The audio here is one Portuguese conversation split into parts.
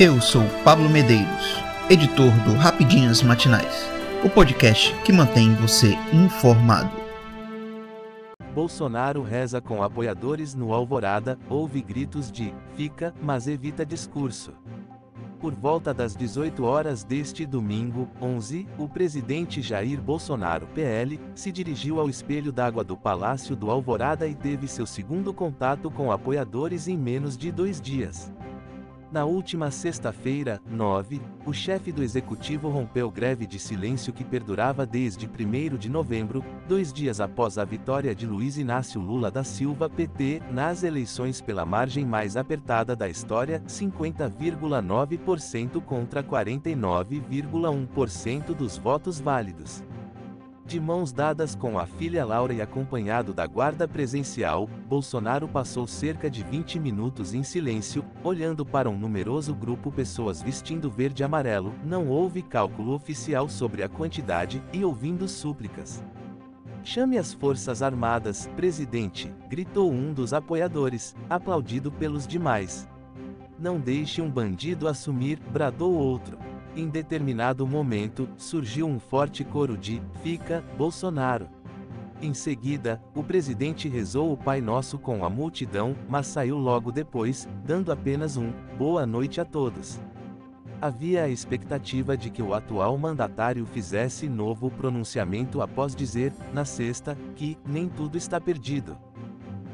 Eu sou Pablo Medeiros, editor do Rapidinhas Matinais, o podcast que mantém você informado. Bolsonaro reza com apoiadores no Alvorada, houve gritos de fica, mas evita discurso. Por volta das 18 horas deste domingo, 11, o presidente Jair Bolsonaro, PL, se dirigiu ao espelho d'água do Palácio do Alvorada e teve seu segundo contato com apoiadores em menos de dois dias. Na última sexta-feira, 9, o chefe do executivo rompeu greve de silêncio que perdurava desde 1 de novembro, dois dias após a vitória de Luiz Inácio Lula da Silva PT nas eleições pela margem mais apertada da história, 50,9% contra 49,1% dos votos válidos. De mãos dadas com a filha Laura e acompanhado da guarda presencial, Bolsonaro passou cerca de 20 minutos em silêncio, olhando para um numeroso grupo pessoas vestindo verde e amarelo, não houve cálculo oficial sobre a quantidade, e ouvindo súplicas. Chame as Forças Armadas, presidente, gritou um dos apoiadores, aplaudido pelos demais. Não deixe um bandido assumir, bradou outro. Em determinado momento, surgiu um forte coro de Fica, Bolsonaro. Em seguida, o presidente rezou o Pai Nosso com a multidão, mas saiu logo depois, dando apenas um boa noite a todos. Havia a expectativa de que o atual mandatário fizesse novo pronunciamento após dizer, na sexta, que nem tudo está perdido.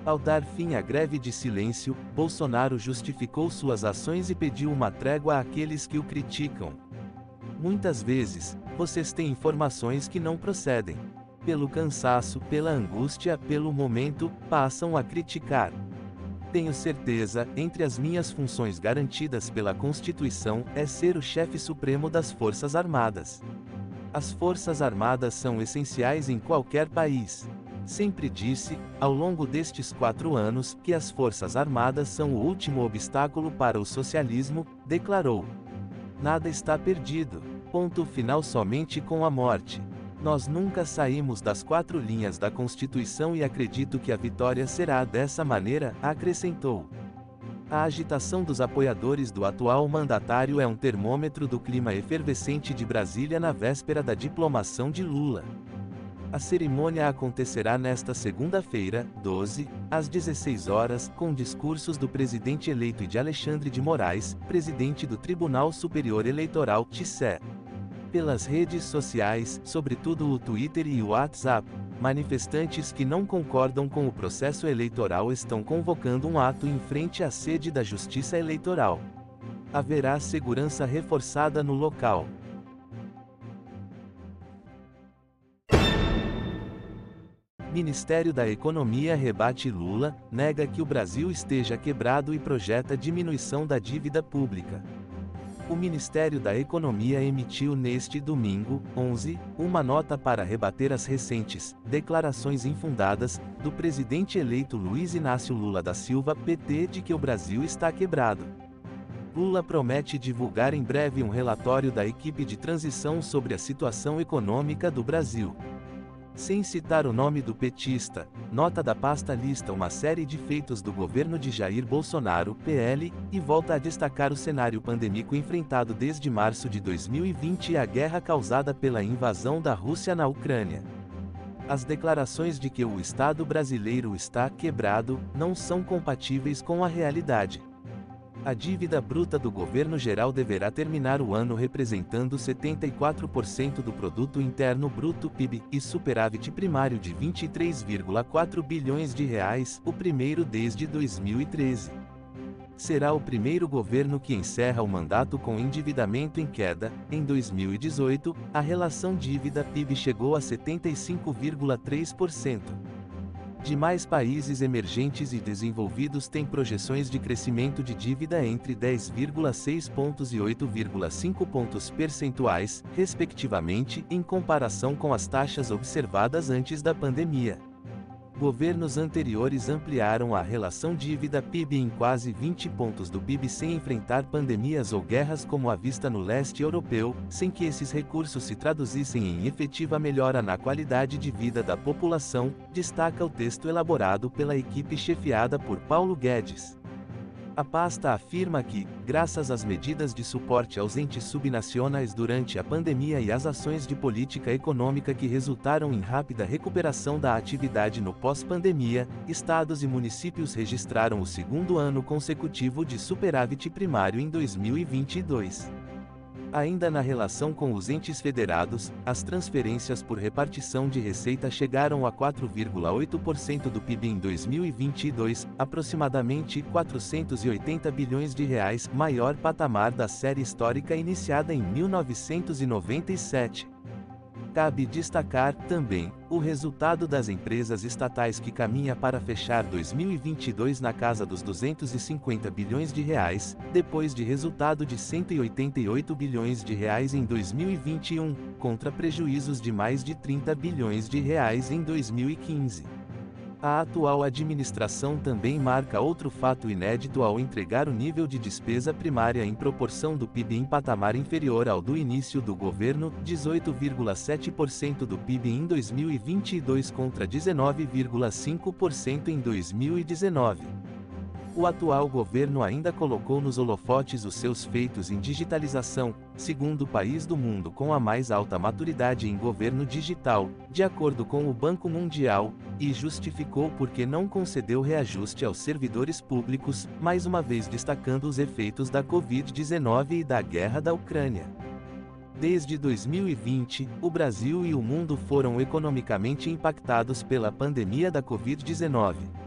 Ao dar fim à greve de silêncio, Bolsonaro justificou suas ações e pediu uma trégua àqueles que o criticam. Muitas vezes, vocês têm informações que não procedem. Pelo cansaço, pela angústia, pelo momento, passam a criticar. Tenho certeza, entre as minhas funções garantidas pela Constituição, é ser o chefe supremo das Forças Armadas. As Forças Armadas são essenciais em qualquer país. Sempre disse, ao longo destes quatro anos, que as Forças Armadas são o último obstáculo para o socialismo, declarou. Nada está perdido ponto final somente com a morte. Nós nunca saímos das quatro linhas da Constituição e acredito que a vitória será dessa maneira, acrescentou. A agitação dos apoiadores do atual mandatário é um termômetro do clima efervescente de Brasília na véspera da diplomação de Lula. A cerimônia acontecerá nesta segunda-feira, 12, às 16 horas, com discursos do presidente eleito e de Alexandre de Moraes, presidente do Tribunal Superior Eleitoral, TSE pelas redes sociais, sobretudo o Twitter e o WhatsApp, manifestantes que não concordam com o processo eleitoral estão convocando um ato em frente à sede da Justiça Eleitoral. Haverá segurança reforçada no local. Ministério da Economia rebate Lula, nega que o Brasil esteja quebrado e projeta diminuição da dívida pública. O Ministério da Economia emitiu neste domingo, 11, uma nota para rebater as recentes declarações infundadas do presidente eleito Luiz Inácio Lula da Silva, PT, de que o Brasil está quebrado. Lula promete divulgar em breve um relatório da equipe de transição sobre a situação econômica do Brasil. Sem citar o nome do petista, nota da pasta lista uma série de feitos do governo de Jair Bolsonaro, PL, e volta a destacar o cenário pandêmico enfrentado desde março de 2020 e a guerra causada pela invasão da Rússia na Ucrânia. As declarações de que o Estado brasileiro está quebrado não são compatíveis com a realidade. A dívida bruta do governo geral deverá terminar o ano representando 74% do produto interno bruto PIB e superávit primário de 23,4 bilhões de reais, o primeiro desde 2013. Será o primeiro governo que encerra o mandato com endividamento em queda. Em 2018, a relação dívida-PIB chegou a 75,3%. Demais países emergentes e desenvolvidos têm projeções de crescimento de dívida entre 10,6 pontos e 8,5 pontos percentuais, respectivamente, em comparação com as taxas observadas antes da pandemia. Governos anteriores ampliaram a relação dívida-PIB em quase 20 pontos do PIB sem enfrentar pandemias ou guerras como a vista no leste europeu, sem que esses recursos se traduzissem em efetiva melhora na qualidade de vida da população, destaca o texto elaborado pela equipe chefiada por Paulo Guedes. A pasta afirma que, graças às medidas de suporte aos entes subnacionais durante a pandemia e às ações de política econômica que resultaram em rápida recuperação da atividade no pós-pandemia, estados e municípios registraram o segundo ano consecutivo de superávit primário em 2022. Ainda na relação com os entes federados, as transferências por repartição de receita chegaram a 4,8% do PIB em 2022, aproximadamente 480 bilhões de reais, maior patamar da série histórica iniciada em 1997. Cabe destacar, também, o resultado das empresas estatais que caminha para fechar 2022 na casa dos 250 bilhões de reais, depois de resultado de 188 bilhões de reais em 2021, contra prejuízos de mais de 30 bilhões de reais em 2015. A atual administração também marca outro fato inédito ao entregar o nível de despesa primária em proporção do PIB em patamar inferior ao do início do governo, 18,7% do PIB em 2022 contra 19,5% em 2019 o atual governo ainda colocou nos holofotes os seus feitos em digitalização, segundo país do mundo com a mais alta maturidade em governo digital, de acordo com o Banco Mundial, e justificou porque não concedeu reajuste aos servidores públicos, mais uma vez destacando os efeitos da Covid-19 e da guerra da Ucrânia. Desde 2020, o Brasil e o mundo foram economicamente impactados pela pandemia da Covid-19.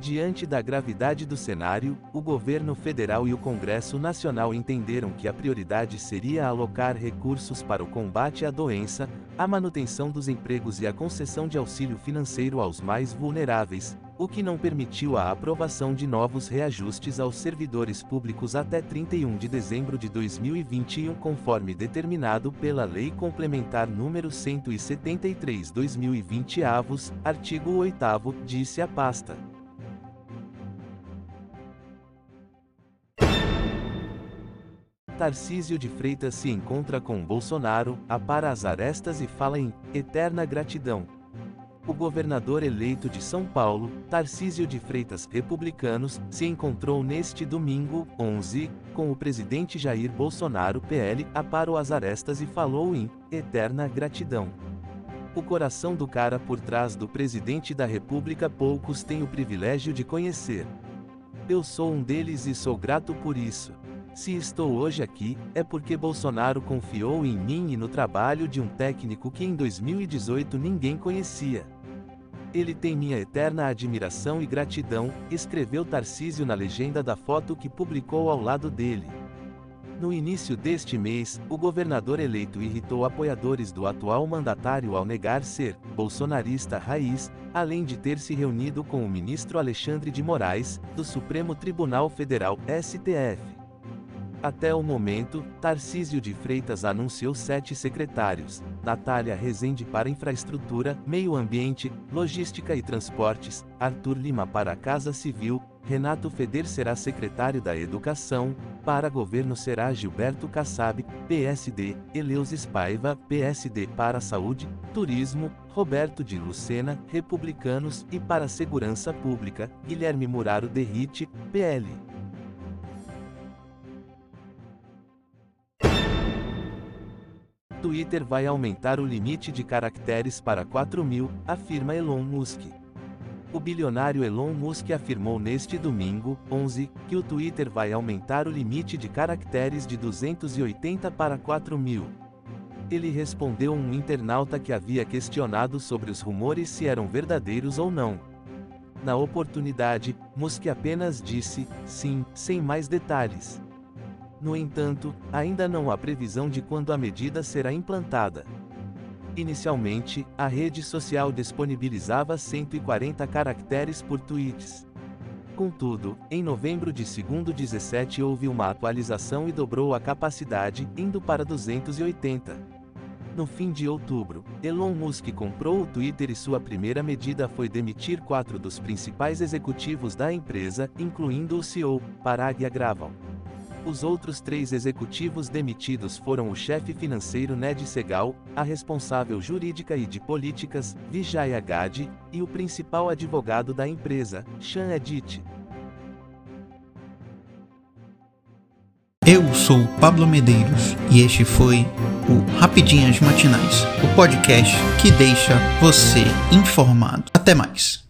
Diante da gravidade do cenário, o governo federal e o Congresso Nacional entenderam que a prioridade seria alocar recursos para o combate à doença, a manutenção dos empregos e a concessão de auxílio financeiro aos mais vulneráveis, o que não permitiu a aprovação de novos reajustes aos servidores públicos até 31 de dezembro de 2021, conforme determinado pela Lei Complementar número 173/2020 avos, artigo 8 disse a pasta. Tarcísio de Freitas se encontra com Bolsonaro, apara as arestas e fala em eterna gratidão. O governador eleito de São Paulo, Tarcísio de Freitas, republicanos, se encontrou neste domingo, 11, com o presidente Jair Bolsonaro, PL, aparou as arestas e falou em eterna gratidão. O coração do cara por trás do presidente da República poucos têm o privilégio de conhecer. Eu sou um deles e sou grato por isso. Se estou hoje aqui, é porque Bolsonaro confiou em mim e no trabalho de um técnico que em 2018 ninguém conhecia. Ele tem minha eterna admiração e gratidão, escreveu Tarcísio na legenda da foto que publicou ao lado dele. No início deste mês, o governador eleito irritou apoiadores do atual mandatário ao negar ser bolsonarista raiz, além de ter se reunido com o ministro Alexandre de Moraes, do Supremo Tribunal Federal, STF. Até o momento, Tarcísio de Freitas anunciou sete secretários: Natália Rezende para Infraestrutura, Meio Ambiente, Logística e Transportes, Arthur Lima para Casa Civil, Renato Feder será secretário da Educação, para Governo será Gilberto Kassab, PSD, Eleus Paiva, PSD para Saúde, Turismo, Roberto de Lucena, Republicanos e para Segurança Pública, Guilherme Muraro Derrite, PL. Twitter vai aumentar o limite de caracteres para 4 mil, afirma Elon Musk. O bilionário Elon Musk afirmou neste domingo, 11, que o Twitter vai aumentar o limite de caracteres de 280 para 4 mil. Ele respondeu um internauta que havia questionado sobre os rumores se eram verdadeiros ou não. Na oportunidade, Musk apenas disse, sim, sem mais detalhes. No entanto, ainda não há previsão de quando a medida será implantada. Inicialmente, a rede social disponibilizava 140 caracteres por tweets. Contudo, em novembro de 2017 houve uma atualização e dobrou a capacidade, indo para 280. No fim de outubro, Elon Musk comprou o Twitter e sua primeira medida foi demitir quatro dos principais executivos da empresa, incluindo o CEO, Parag Agrawal. Os outros três executivos demitidos foram o chefe financeiro Ned Segal, a responsável jurídica e de políticas, Vijaya Gadi, e o principal advogado da empresa, Sean Edit. Eu sou Pablo Medeiros e este foi o Rapidinhas Matinais, o podcast que deixa você informado. Até mais.